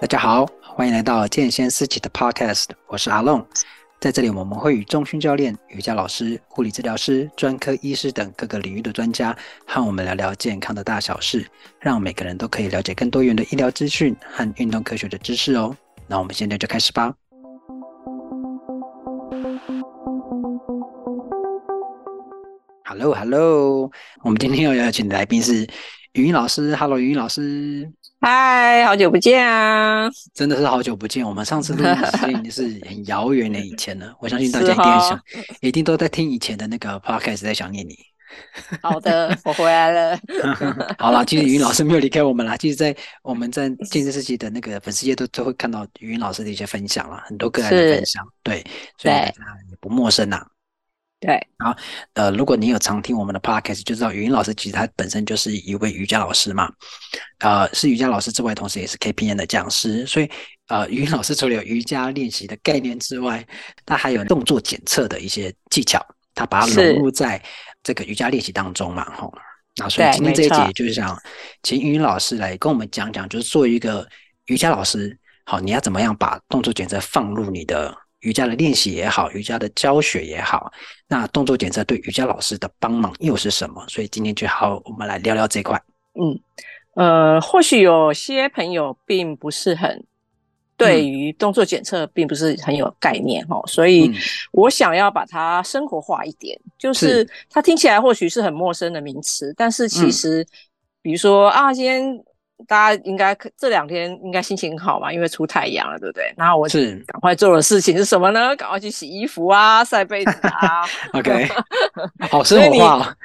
大家好，欢迎来到健先思齐的 Podcast，我是阿龙。在这里，我们会与中训教练、瑜伽老师、护理治疗师、专科医师等各个领域的专家，和我们聊聊健康的大小事，让每个人都可以了解更多元的医疗资讯和运动科学的知识哦。那我们现在就开始吧。Hello，Hello，我们今天要邀请的来宾是芸芸老师。Hello，芸芸老师。嗨，好久不见啊！真的是好久不见。我们上次录的时间已经是很遥远的以前了。我相信大家 一定想，哦、一定都在听以前的那个 podcast，在想念你。好的，我回来了。好了，其实芸芸老师没有离开我们啦。其实，在我们在健先思齐的那个粉丝页都都会看到芸芸老师的一些分享啦，很多个人的分享。对，所以大家也不陌生呐。对，好，呃，如果你有常听我们的 podcast，就知道语音老师其实他本身就是一位瑜伽老师嘛，呃，是瑜伽老师之外，同时也是 KPN 的讲师，所以，呃，语音老师除了有瑜伽练习的概念之外，他还有动作检测的一些技巧，他把它融入在这个瑜伽练习当中嘛，吼，那所以今天这一集就是想请语音老师来跟我们讲讲，就是作为一个瑜伽老师，好，你要怎么样把动作检测放入你的。瑜伽的练习也好，瑜伽的教学也好，那动作检测对瑜伽老师的帮忙又是什么？所以今天就好，我们来聊聊这块。嗯，呃，或许有些朋友并不是很对于动作检测并不是很有概念哈，嗯、所以我想要把它生活化一点，就是它听起来或许是很陌生的名词，但是其实，嗯、比如说啊，今天。大家应该这两天应该心情很好嘛，因为出太阳了，对不对？然后我是赶快做的事情是什么呢？赶快去洗衣服啊，晒被子啊。OK，好生活化，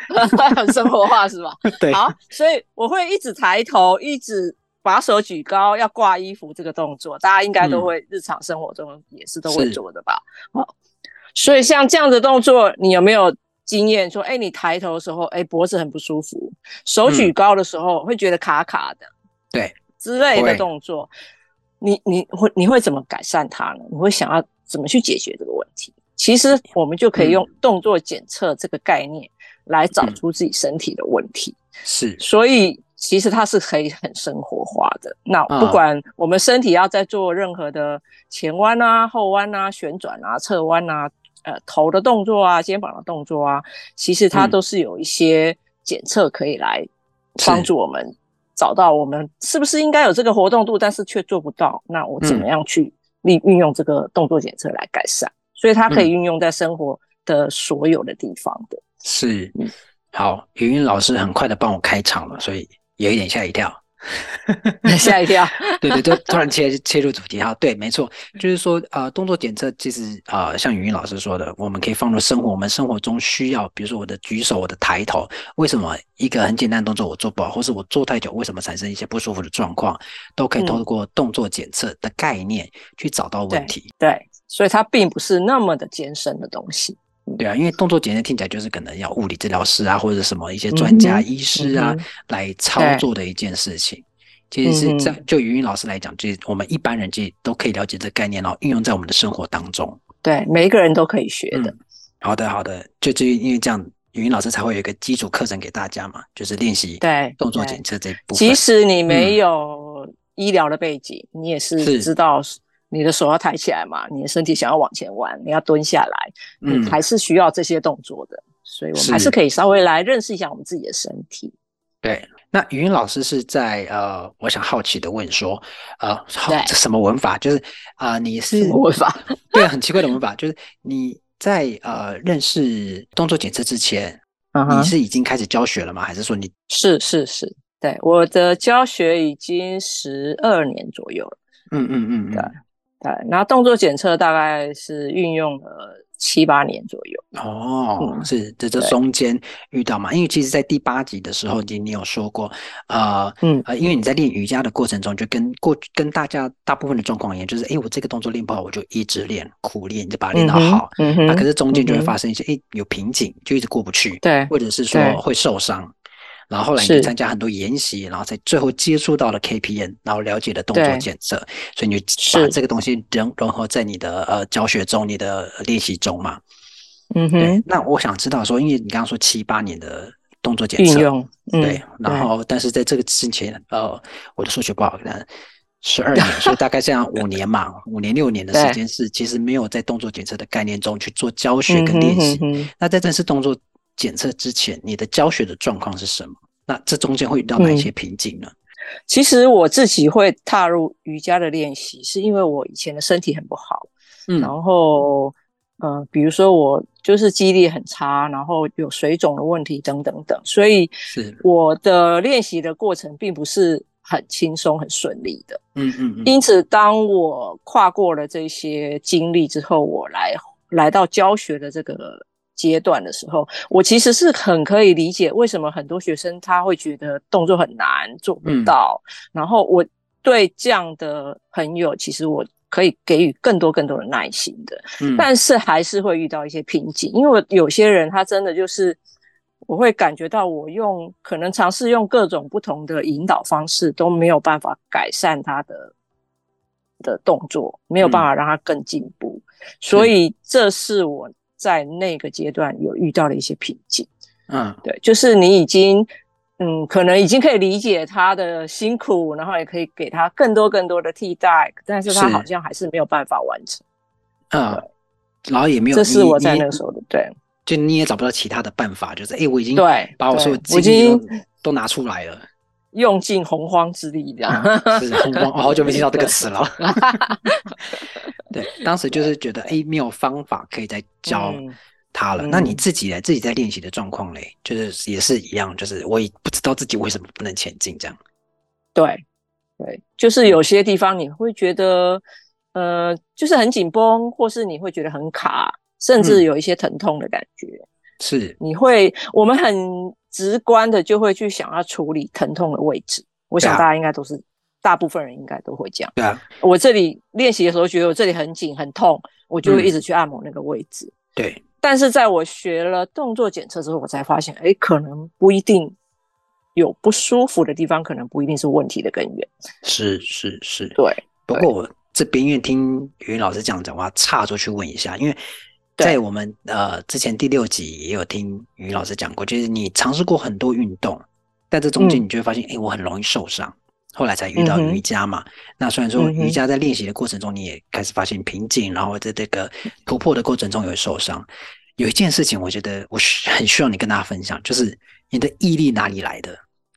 很 生活化是吧？对。好，所以我会一直抬头，一直把手举高，要挂衣服这个动作，大家应该都会日常生活中也是都会做的吧？好、嗯，所以像这样的动作，你有没有经验说，哎，你抬头的时候，哎，脖子很不舒服；手举高的时候，会觉得卡卡的。对，之类的动作，你你会你会怎么改善它呢？你会想要怎么去解决这个问题？其实我们就可以用动作检测这个概念来找出自己身体的问题。是，所以其实它是可以很生活化的。那不管我们身体要在做任何的前弯啊、后弯啊、旋转啊、侧弯啊、呃头的动作啊、肩膀的动作啊，其实它都是有一些检测可以来帮助我们。找到我们是不是应该有这个活动度，但是却做不到？那我怎么样去利运用这个动作检测来改善？嗯、所以它可以运用在生活的所有的地方的。是，好，云云老师很快的帮我开场了，所以有一点吓一跳。吓一跳，对对，就 突然切切入主题。哈，对，没错，就是说呃，动作检测其实呃，像云云老师说的，我们可以放入生活，我们生活中需要，比如说我的举手，我的抬头，为什么一个很简单的动作我做不好，或是我做太久，为什么产生一些不舒服的状况，都可以通过动作检测的概念去找到问题。对，对，所以它并不是那么的艰深的东西。对啊，因为动作检测听起来就是可能要物理治疗师啊，或者什么一些专家医师啊、来操作的一件事情。其实是在就芸芸老师来讲，就是我们一般人其实都可以了解这概念，然后运用在我们的生活当中。对，每一个人都可以学的。嗯、好的，好的。就就因为这样，语音老师才会有一个基础课程给大家嘛，就是练习对动作检测这一部分。即使你没有医疗的背景，嗯、你也是知道。你的手要抬起来嘛？你的身体想要往前弯，你要蹲下来，嗯，还是需要这些动作的。所以我们还是可以稍微来认识一下我们自己的身体。对，那语音老师是在呃，我想好奇的问说，呃，好这什么文法？就是啊、呃，你是什么文法？对，很奇怪的文法，就是你在呃认识动作检测之前，嗯、你是已经开始教学了吗？还是说你是是是？对，我的教学已经十二年左右了。嗯嗯嗯嗯，对。对，然后动作检测大概是运用了七八年左右。哦，嗯、是这这中间遇到嘛？因为其实，在第八集的时候，你你有说过，呃，嗯呃，因为你在练瑜伽的过程中，就跟过跟大家大部分的状况一样，就是哎，我这个动作练不好，我就一直练苦练，就把它练到好。嗯哼。那、啊、可是中间就会发生一些哎、嗯、有瓶颈，就一直过不去。对。或者是说会受伤。然后后来你参加很多研习，然后在最后接触到了 KPN，然后了解了动作检测，所以你就把这个东西融融合在你的呃教学中、你的练习中嘛。嗯哼。那我想知道说，因为你刚刚说七八年的动作检测，运用，嗯、对，然后但是在这个之前，呃，我的数学不好，十二年，所以大概这样五年嘛，五年六年的 时间是其实没有在动作检测的概念中去做教学跟练习。嗯、哼哼那在正式动作检测之前，你的教学的状况是什么？那这中间会遇到哪些瓶颈呢？其实我自己会踏入瑜伽的练习，是因为我以前的身体很不好，嗯，然后，呃，比如说我就是记忆力很差，然后有水肿的问题等等等，所以是我的练习的过程并不是很轻松很顺利的，嗯嗯嗯。因此，当我跨过了这些经历之后，我来来到教学的这个。阶段的时候，我其实是很可以理解为什么很多学生他会觉得动作很难做不到。嗯、然后我对这样的朋友，其实我可以给予更多更多的耐心的。嗯、但是还是会遇到一些瓶颈，因为有些人他真的就是我会感觉到我用可能尝试用各种不同的引导方式都没有办法改善他的的动作，没有办法让他更进步。嗯、所以这是我。在那个阶段有遇到了一些瓶颈，嗯，对，就是你已经，嗯，可能已经可以理解他的辛苦，然后也可以给他更多更多的替代，但是他好像还是没有办法完成，嗯，然后也没有，这是我在那个时候的，对，就你也找不到其他的办法，就是，哎，我已经对把我所有精力都都拿出来了，用尽洪荒之力这样，是洪荒，我好久没听到这个词了。对，当时就是觉得，哎，没有方法可以再教他了。嗯、那你自己呢？自己在练习的状况嘞，就是也是一样，就是我也不知道自己为什么不能前进这样。对，对，就是有些地方你会觉得，呃，就是很紧绷，或是你会觉得很卡，甚至有一些疼痛的感觉。嗯、是，你会，我们很直观的就会去想要处理疼痛的位置。我想大家应该都是。大部分人应该都会这样。对啊，我这里练习的时候觉得我这里很紧很痛，我就会一直去按摩那个位置。嗯、对，但是在我学了动作检测之后，我才发现，哎，可能不一定有不舒服的地方，可能不一定是问题的根源。是是是，对。不过我这边因为听云老师这样讲，我要岔出去问一下，因为在我们呃之前第六集也有听于老师讲过，就是你尝试过很多运动，但这中间你就会发现，哎、嗯，我很容易受伤。后来才遇到瑜伽嘛，嗯、那虽然说瑜伽在练习的过程中，你也开始发现瓶颈，嗯、然后在这个突破的过程中也会受伤。有一件事情，我觉得我很需要你跟大家分享，就是你的毅力哪里来的？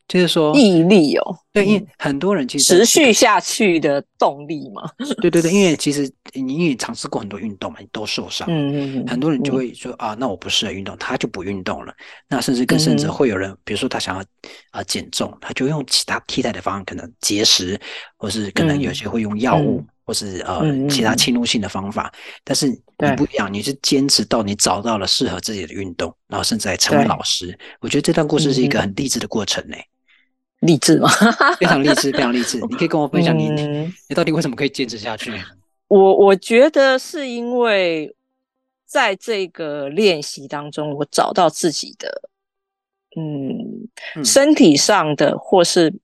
就是说毅力哦，对，因为很多人其实、这个、持续下去的动力嘛。对对对，因为其实你因为尝试过很多运动嘛，你都受伤。嗯嗯很多人就会说、嗯、啊，那我不适合运动，他就不运动了。那甚至更甚至会有人，嗯、比如说他想要啊减重，他就用其他替代的方案，可能节食，或是可能有些会用药物，嗯、或是呃、嗯、其他侵入性的方法。但是你不一样，你是坚持到你找到了适合自己的运动，然后甚至还成为老师。我觉得这段故事是一个很励志的过程呢。励志吗？非常励志，非常励志。你可以跟我分享你，嗯、你到底为什么可以坚持下去？我我觉得是因为在这个练习当中，我找到自己的，嗯，嗯身体上的或是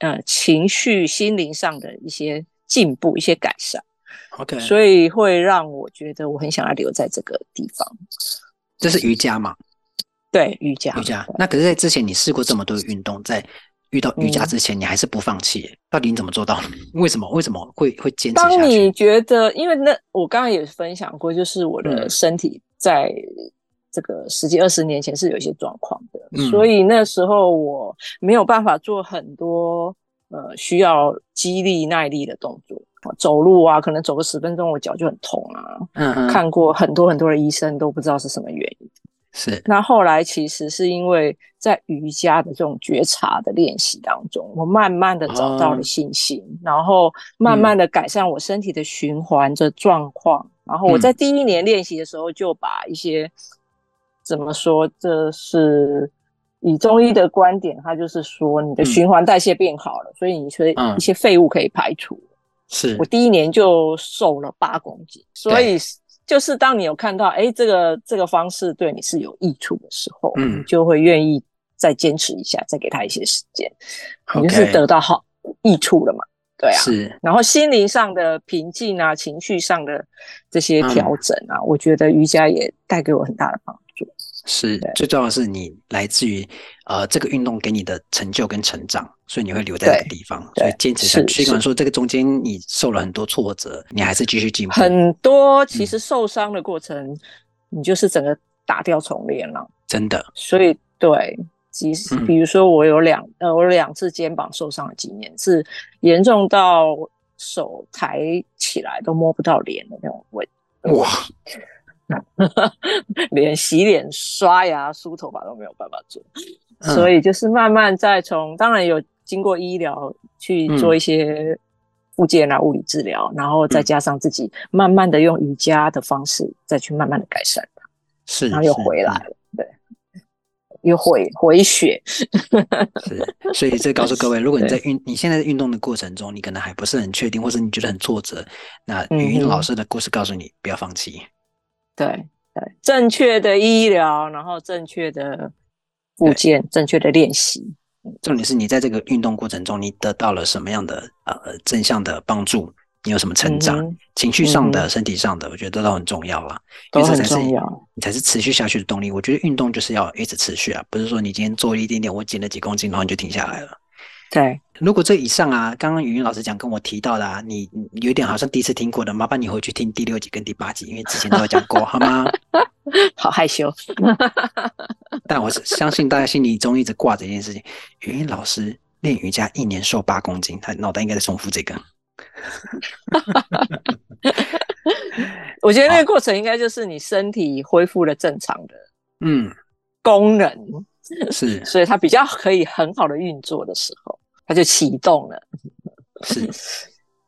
呃情绪、心灵上的一些进步、一些改善。OK，所以会让我觉得我很想要留在这个地方。这是瑜伽吗？对，瑜伽。瑜伽。那可是，在之前你试过这么多的运动，在遇到瑜伽之前，你还是不放弃，嗯、到底你怎么做到？为什么？为什么会会坚持下去？当你觉得，因为那我刚刚也分享过，就是我的身体在这个十几二十年前是有一些状况的，嗯、所以那时候我没有办法做很多呃需要肌力耐力的动作，走路啊，可能走个十分钟，我脚就很痛啊。嗯嗯，看过很多很多的医生，都不知道是什么原因。是，那后来其实是因为在瑜伽的这种觉察的练习当中，我慢慢的找到了信心，哦、然后慢慢的改善我身体的循环的状况。嗯、然后我在第一年练习的时候，就把一些、嗯、怎么说，这是以中医的观点，它就是说你的循环代谢变好了，嗯、所以你说一些废物可以排除。是。我第一年就瘦了八公斤，所以。就是当你有看到，哎，这个这个方式对你是有益处的时候，嗯，你就会愿意再坚持一下，再给他一些时间.你就是得到好益处了嘛，对啊，是。然后心灵上的平静啊，情绪上的这些调整啊，嗯、我觉得瑜伽也带给我很大的帮助。是最重要的是你来自于呃这个运动给你的成就跟成长，所以你会留在这个地方，所以坚持下去。尽管说这个中间你受了很多挫折，你还是继续进步。很多其实受伤的过程，嗯、你就是整个打掉重练了，真的。所以对，其实比如说我有两、嗯、呃我有两次肩膀受伤的经验，是严重到手抬起来都摸不到脸的那种位置。哇！连洗脸、刷牙、梳头发都没有办法做，嗯、所以就是慢慢再从，当然有经过医疗去做一些复健啊、物理治疗，嗯、然后再加上自己慢慢的用瑜伽的方式再去慢慢的改善它，是，然后又回来了，对，又回回血，是，所以这告诉各位，如果你在运，你现在运动的过程中，你可能还不是很确定，或者你觉得很挫折，那语音老师的故事告诉你不要放弃。对对，正确的医疗，然后正确的复健，正确的练习。重点是你在这个运动过程中，你得到了什么样的呃正向的帮助？你有什么成长？嗯、情绪上的、嗯、身体上的，我觉得都很重要了。都很重要，你才是持续下去的动力。我觉得运动就是要一直持续啊，不是说你今天做了一点点，我减了几公斤，然后你就停下来了。对，如果这以上啊，刚刚芸芸老师讲跟我提到的啊，你有点好像第一次听过的，麻烦你回去听第六集跟第八集，因为之前都有讲过，好吗？好害羞，但我相信大家心里中一直挂着一件事情：芸芸老师练瑜伽一年瘦八公斤，他脑袋应该在重复这个。我觉得那个过程应该就是你身体恢复了正常的嗯功能。是，所以它比较可以很好的运作的时候，它就启动了。是，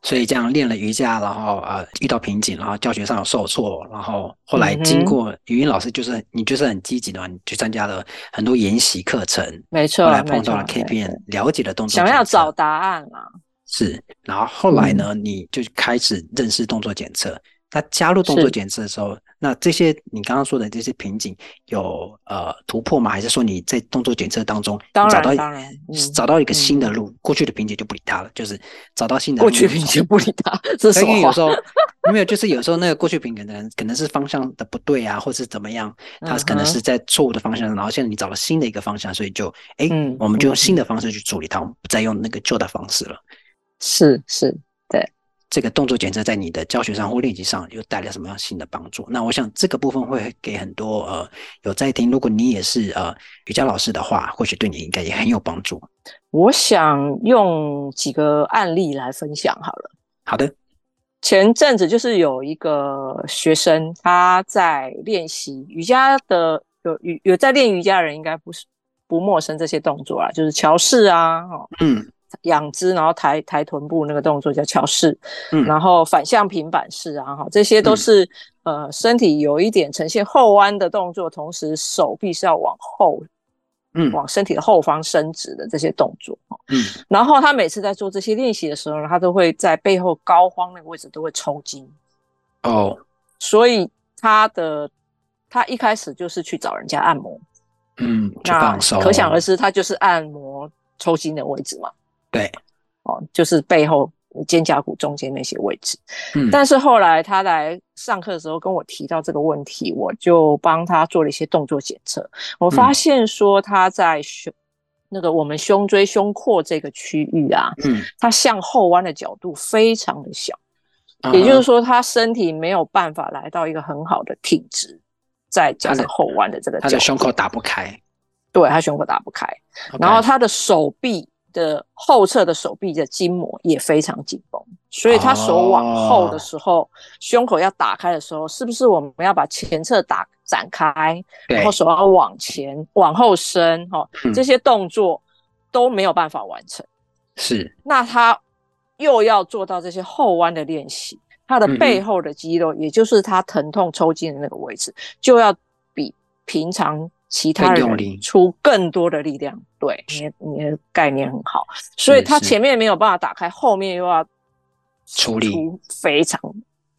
所以这样练了瑜伽，然后呃遇到瓶颈，然后教学上有受挫，然后后来经过语音老师，就是你就是很积极的，你去参加了很多研习课程，没错，后来碰到了 KPN，了解的动作，想要找答案啊。是，然后后来呢，嗯、你就开始认识动作检测。那加入动作检测的时候，那这些你刚刚说的这些瓶颈有呃突破吗？还是说你在动作检测当中找到当然、嗯、找到一个新的路，嗯、过去的瓶颈就不理它了，就是找到新的路。过去瓶颈不理它，这 是因为有时候没有，就是有时候那个过去瓶颈可能可能是方向的不对啊，或是怎么样，它可能是在错误的方向，然后现在你找了新的一个方向，所以就哎，嗯、我们就用新的方式去处理它，我们不再用那个旧的方式了。是是。这个动作检测在你的教学上或练习上又带来什么样新的帮助？那我想这个部分会给很多呃有在听，如果你也是呃瑜伽老师的话，或许对你应该也很有帮助。我想用几个案例来分享好了。好的，前阵子就是有一个学生他在练习瑜伽的，有有有在练瑜伽的人应该不是不陌生这些动作啊，就是桥式啊，嗯。仰姿，然后抬抬臀部那个动作叫桥式，嗯，然后反向平板式啊，哈，这些都是、嗯、呃身体有一点呈现后弯的动作，同时手臂是要往后，嗯，往身体的后方伸直的这些动作，嗯，然后他每次在做这些练习的时候呢，他都会在背后高肓那个位置都会抽筋，哦，所以他的他一开始就是去找人家按摩，嗯，那可想而知，他就是按摩抽筋的位置嘛。对，哦，就是背后肩胛骨中间那些位置。嗯，但是后来他来上课的时候跟我提到这个问题，我就帮他做了一些动作检测。我发现说他在胸、嗯、那个我们胸椎胸廓这个区域啊，嗯，他向后弯的角度非常的小，嗯、也就是说他身体没有办法来到一个很好的挺直，再加上后弯的这个他的胸口打不开，对，他胸口打不开.然后他的手臂。的后侧的手臂的筋膜也非常紧绷，所以他手往后的时候，哦、胸口要打开的时候，是不是我们要把前侧打展开，然后手要往前往后伸，哈、嗯，这些动作都没有办法完成。是，那他又要做到这些后弯的练习，他的背后的肌肉，嗯、也就是他疼痛抽筋的那个位置，就要比平常。其他人出更多的力量，对，你的你的概念很好，所以他前面没有办法打开，后面又要出非常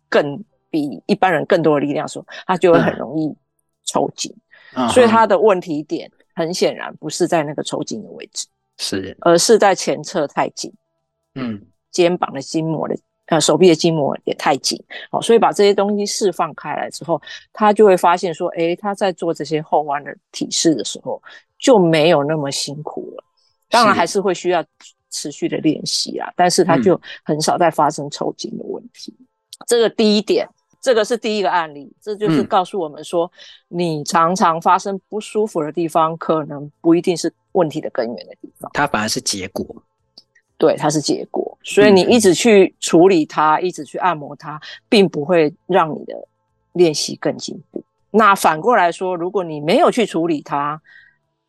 更比一般人更多的力量，时候他就会很容易抽筋，所以他的问题点很显然不是在那个抽筋的位置，是，而是在前侧太紧，嗯，肩膀的筋膜的呃手臂的筋膜也太紧，哦，所以把这些东西释放开来之后，他就会发现说，诶，他在做这些后弯的体式的时候就没有那么辛苦了。当然还是会需要持续的练习啊，但是他就很少再发生抽筋的问题。嗯、这个第一点。这个是第一个案例，这就是告诉我们说，嗯、你常常发生不舒服的地方，可能不一定是问题的根源的地方，它反而是结果。对，它是结果，所以你一直去处理它，嗯、一直去按摩它，并不会让你的练习更进步。那反过来说，如果你没有去处理它，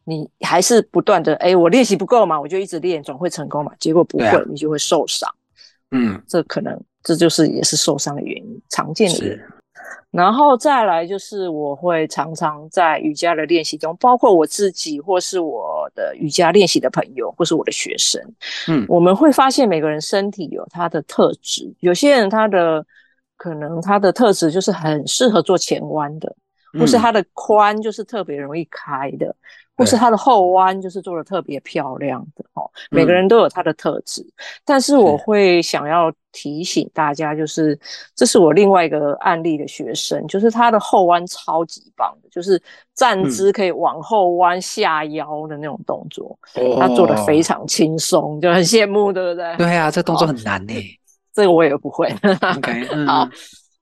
你还是不断的，哎，我练习不够嘛，我就一直练，总会成功嘛？结果不会，啊、你就会受伤。嗯，这可能。这就是也是受伤的原因，常见的原因。然后再来就是，我会常常在瑜伽的练习中，包括我自己，或是我的瑜伽练习的朋友，或是我的学生，嗯，我们会发现每个人身体有他的特质，有些人他的可能他的特质就是很适合做前弯的，或是他的髋就是特别容易开的。或是他的后弯就是做的特别漂亮的哦，每个人都有他的特质，嗯、但是我会想要提醒大家，就是这是我另外一个案例的学生，就是他的后弯超级棒的，就是站姿可以往后弯下腰的那种动作，嗯、他做的非常轻松，就很羡慕，对不对？对啊，这动作很难呢，这个我也不会。OK，、嗯、好，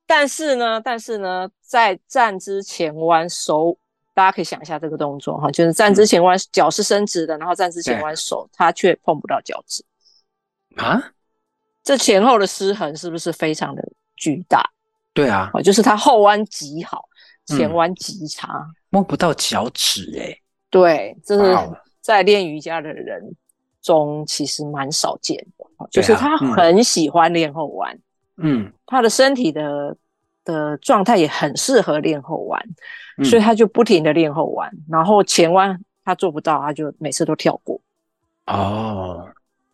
但是呢，但是呢，在站姿前弯手。大家可以想一下这个动作哈，就是站之前弯脚是伸直的，然后站之前弯手，它却碰不到脚趾。啊？这前后的失衡是不是非常的巨大？对啊，就是它后弯极好，前弯极差，摸不到脚趾哎。对，这是在练瑜伽的人中其实蛮少见的，就是他很喜欢练后弯，嗯，他的身体的。的状态也很适合练后弯，嗯、所以他就不停的练后弯，然后前弯他做不到，他就每次都跳过。哦，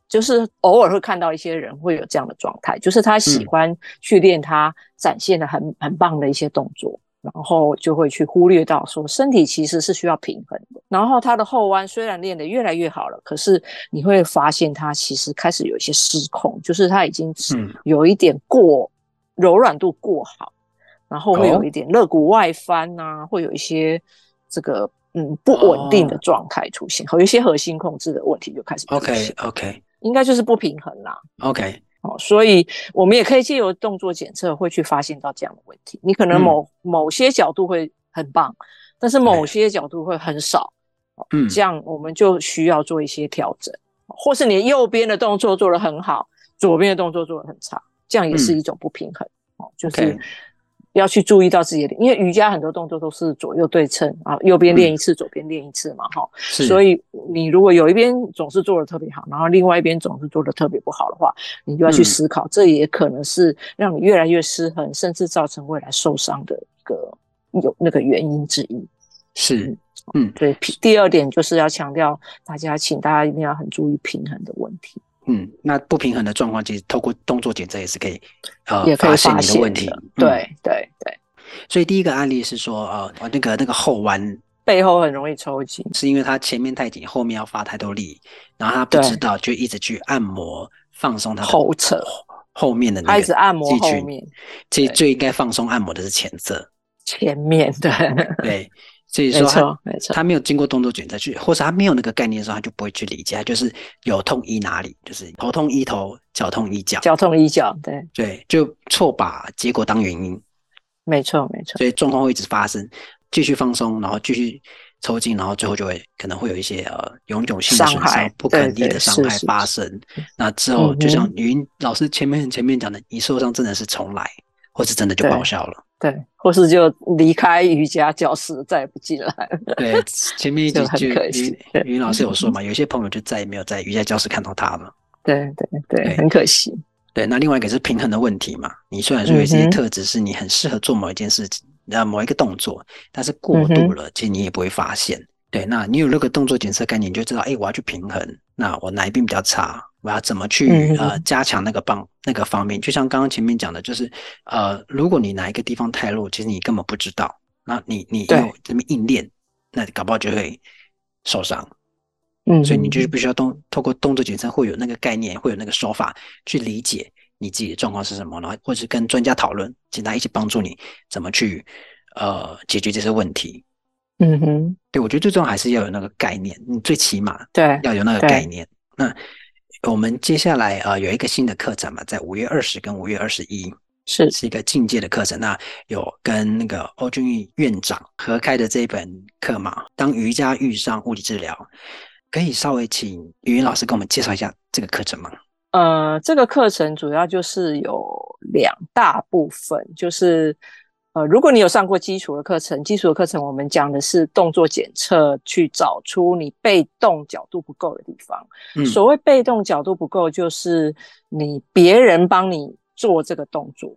就是偶尔会看到一些人会有这样的状态，就是他喜欢去练他展现的很、嗯、很棒的一些动作，然后就会去忽略到说身体其实是需要平衡的。然后他的后弯虽然练得越来越好了，可是你会发现他其实开始有一些失控，就是他已经有一点过、嗯、柔软度过好。然后会有一点肋骨外翻啊，会有一些这个嗯不稳定的状态出现，和一些核心控制的问题就开始出现。OK OK，应该就是不平衡啦。OK，哦，所以我们也可以借由动作检测，会去发现到这样的问题。你可能某某些角度会很棒，但是某些角度会很少。嗯，这样我们就需要做一些调整，或是你右边的动作做得很好，左边的动作做得很差，这样也是一种不平衡。哦，就是。要去注意到自己的，因为瑜伽很多动作都是左右对称啊，右边练一次，嗯、左边练一次嘛，哈是，所以你如果有一边总是做的特别好，然后另外一边总是做的特别不好的话，你就要去思考，嗯、这也可能是让你越来越失衡，甚至造成未来受伤的一个有那个原因之一。是，嗯，对。第二点就是要强调大家，请大家一定要很注意平衡的问题。嗯，那不平衡的状况，其实透过动作检测也是可以，呃，也可以发现你的问题。对对对。所以第一个案例是说，呃，那个那个后弯背后很容易抽筋，是因为他前面太紧，后面要发太多力，然后他不知道，就一直去按摩放松他后侧后面的那个，一直按摩后面。其实最应该放松按摩的是前侧，前面对对。所以说他，他没有经过动作检测去，或是他没有那个概念的时候，他就不会去理解，他就是有痛医哪里，就是头痛医头，脚痛医脚，脚痛医脚，对。对，就错把结果当原因，没错没错，所以状况会一直发生，继续放松，然后继续抽筋，然后最后就会可能会有一些呃永久性的损伤、不可逆的伤害发生。那之后就像云老师前面前面讲的，你受伤真的是重来，或是真的就报销了。对，或是就离开瑜伽教室，再也不进来了。对，前面一集就云云老师有说嘛，有些朋友就再也没有在瑜伽教室看到他了。对对对，很可惜。对，那另外一个是平衡的问题嘛。你虽然说有些特质是你很适合做某一件事情，呃，某一个动作，但是过度了，其实你也不会发现。对，那你有那个动作检测概念，你就知道，哎，我要去平衡，那我哪一边比较差？我要怎么去呃加强那个棒那个方面？就像刚刚前面讲的，就是呃，如果你哪一个地方太弱，其实你根本不知道，那你你又这么硬练，那搞不好就会受伤。嗯，所以你就是必须要动透过动作检测，会有那个概念，会有那个手法去理解你自己的状况是什么，然后或者跟专家讨论，请他一起帮助你怎么去呃解决这些问题。嗯哼，对，我觉得最重要还是要有那个概念，你最起码对要有那个概念。那我们接下来呃有一个新的课程嘛，在五月二十跟五月二十一。是是一个进阶的课程，那有跟那个欧俊义院长合开的这一本课嘛？当瑜伽遇上物理治疗，可以稍微请语音老师给我们介绍一下这个课程吗？呃，这个课程主要就是有两大部分，就是呃，如果你有上过基础的课程，基础的课程我们讲的是动作检测，去找出你被动角度不够的地方。嗯，所谓被动角度不够，就是你别人帮你。做这个动作，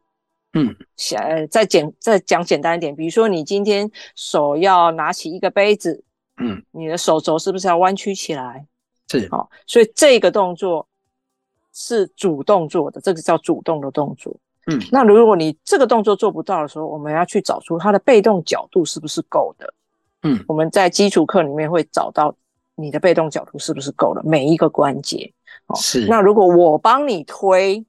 嗯，呃再简再讲简单一点，比如说你今天手要拿起一个杯子，嗯，你的手肘是不是要弯曲起来？是，好、哦，所以这个动作是主动做的，这个叫主动的动作。嗯，那如果你这个动作做不到的时候，我们要去找出它的被动角度是不是够的。嗯，我们在基础课里面会找到你的被动角度是不是够了每一个关节。哦，是。那如果我帮你推。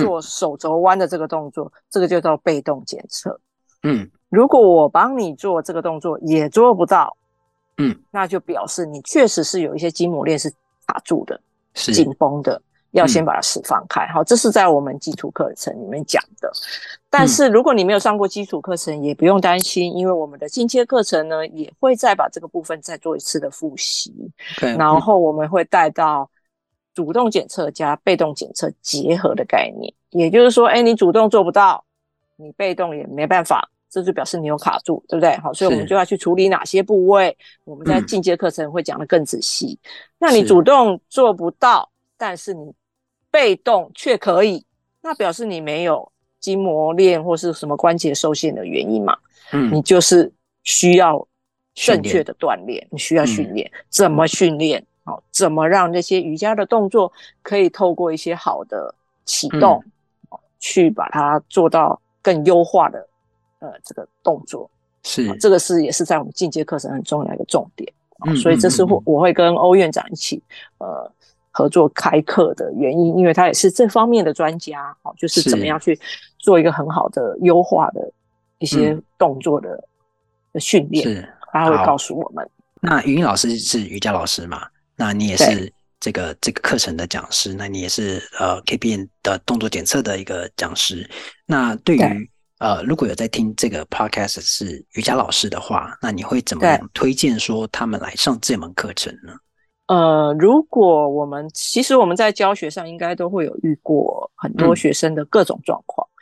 做手肘弯的这个动作，嗯，这个就叫被动检测。嗯，如果我帮你做这个动作也做不到，嗯，那就表示你确实是有一些筋膜链是卡住的，是紧绷的，要先把它释放开。好，嗯，这是在我们基础课程里面讲的。但是如果你没有上过基础课程，也不用担心，因为我们的进阶课程呢，也会再把这个部分再做一次的复习。Okay, 然后我们会带到。主动检测加被动检测结合的概念，也就是说，哎，你主动做不到，你被动也没办法，这就表示你有卡住，对不对？好，所以我们就要去处理哪些部位。我们在进阶课程会讲得更仔细。嗯。那你主动做不到，但是你被动却可以，那表示你没有筋膜链或是什么关节受限的原因嘛？嗯，你就是需要正确的锻炼，你需要训练，嗯，怎么训练？好，怎么让那些瑜伽的动作可以透过一些好的启动，嗯，去把它做到更优化的呃这个动作？是，这个是也是在我们进阶课程很重要的一个重点。嗯，所以这是我我会跟欧院长一起呃合作开课的原因，因为他也是这方面的专家。哦，就是怎么样去做一个很好的优化的一些动作的的训练，是他会告诉我们。那语音老师是瑜伽老师嘛？那你也是这个这个课程的讲师，那你也是呃 KPN 的动作检测的一个讲师。那对于呃如果有在听这个 podcast 是瑜伽老师的话，那你会怎么样推荐说他们来上这门课程呢？呃，如果我们其实我们在教学上应该都会有遇过很多学生的各种状况。嗯、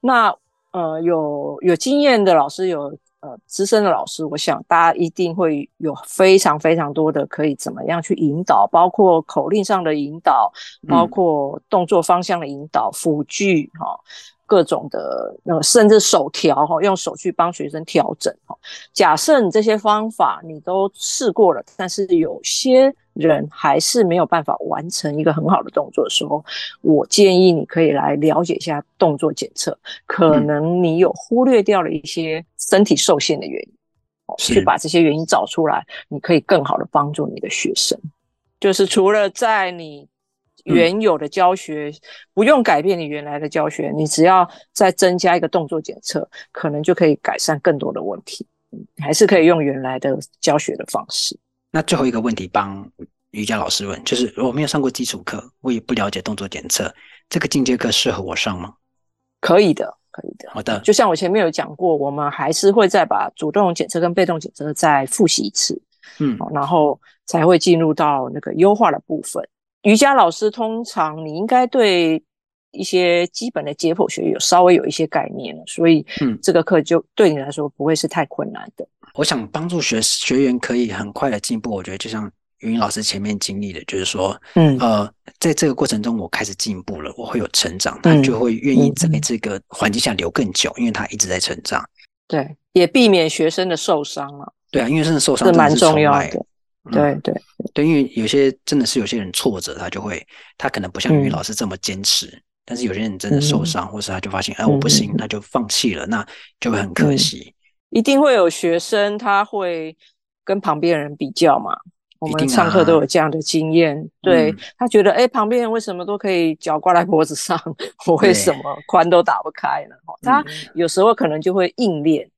那呃有有经验的老师有。呃，资深的老师，我想大家一定会有非常非常多的可以怎么样去引导，包括口令上的引导，包括动作方向的引导，辅具哈。各种的那个，甚至手调哈，用手去帮学生调整哈。假设你这些方法你都试过了，但是有些人还是没有办法完成一个很好的动作的时候，我建议你可以来了解一下动作检测，可能你有忽略掉了一些身体受限的原因，去把这些原因找出来，你可以更好的帮助你的学生。就是除了在你。原有的教学不用改变你原来的教学，你只要再增加一个动作检测，可能就可以改善更多的问题。还是可以用原来的教学的方式。那最后一个问题，帮瑜伽老师问，就是我没有上过基础课，我也不了解动作检测，这个进阶课适合我上吗？可以的，可以的。好的，就像我前面有讲过，我们还是会再把主动检测跟被动检测再复习一次，嗯，然后才会进入到那个优化的部分。瑜伽老师通常你应该对一些基本的解剖学有稍微有一些概念了，所以嗯，这个课就对你来说不会是太困难的。我想帮助学学员可以很快的进步，我觉得就像语音老师前面经历的，就是说，嗯呃，在这个过程中我开始进步了，我会有成长，他就会愿意在这个环境下留更久，因为他一直在成长。对，也避免学生的受伤了。对啊，因为真的受伤是蛮重要的。对对对，因为有些真的是有些人挫折，他就会他可能不像语老师这么坚持，嗯，但是有些人真的受伤，嗯，或是他就发现哎，我不行，那就放弃了，那就会很可惜。一定会有学生他会跟旁边人比较嘛，我们上课都有这样的经验。啊、对、嗯、他觉得，哎，旁边人为什么都可以脚挂在脖子上，我为什么髋都打不开呢？他有时候可能就会硬练。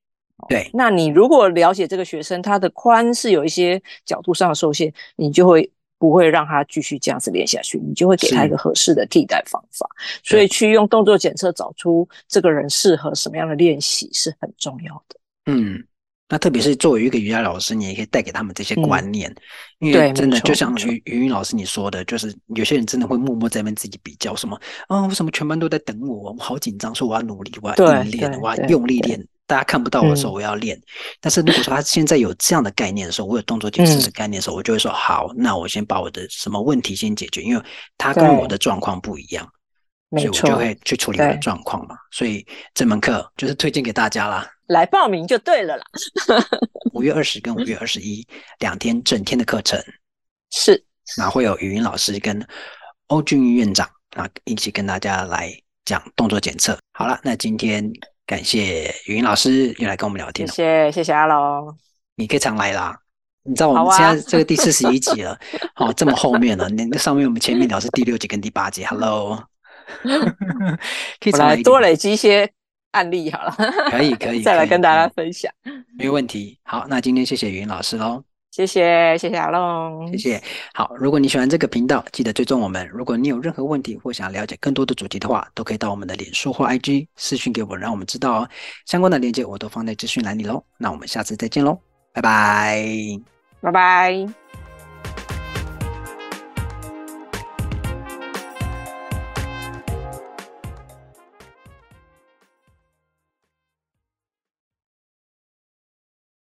对，那你如果了解这个学生，他的宽是有一些角度上的受限，你就会不会让他继续这样子练下去，你就会给他一个合适的替代方法。所以去用动作检测找出这个人适合什么样的练习是很重要的。嗯，那特别是作为一个瑜伽老师，你也可以带给他们这些观念，嗯、因为真的就像于云老师你说的，就是有些人真的会默默在跟自己比较什么啊，为什么全班都在等我？我好紧张，说我要努力，我要硬练，我要用力练。大家看不到我的时候，我要练、嗯。但是如果说他现在有这样的概念的时候，我有动作检测的概念的时候，嗯、我就会说好，那我先把我的什么问题先解决，因为他跟我的状况不一样，所以我就会去处理我的状况嘛。所以这门课就是推荐给大家啦，来报名就对了啦。五月二十跟五月二十一两天整天的课程是，那会有语音老师跟欧俊院长啊一起跟大家来讲动作检测。好了，那今天。感谢语音老师又来跟我们聊天，谢谢谢谢阿龙，你可以常来啦。你知道我们现在这个第四十一集了，好、啊哦、这么后面了，那那上面我们前面聊是第六集跟第八集。Hello，可以常来多累积一些案例好了，可以可以 再来跟大家分享，没有问题。好，那今天谢谢语音老师喽。谢谢，谢谢阿龙，谢谢。好，如果你喜欢这个频道，记得追踪我们。如果你有任何问题或想了解更多的主题的话，都可以到我们的脸书或 IG 私讯给我，让我们知道哦。相关的链接我都放在资讯栏里喽。那我们下次再见喽，拜拜，拜拜。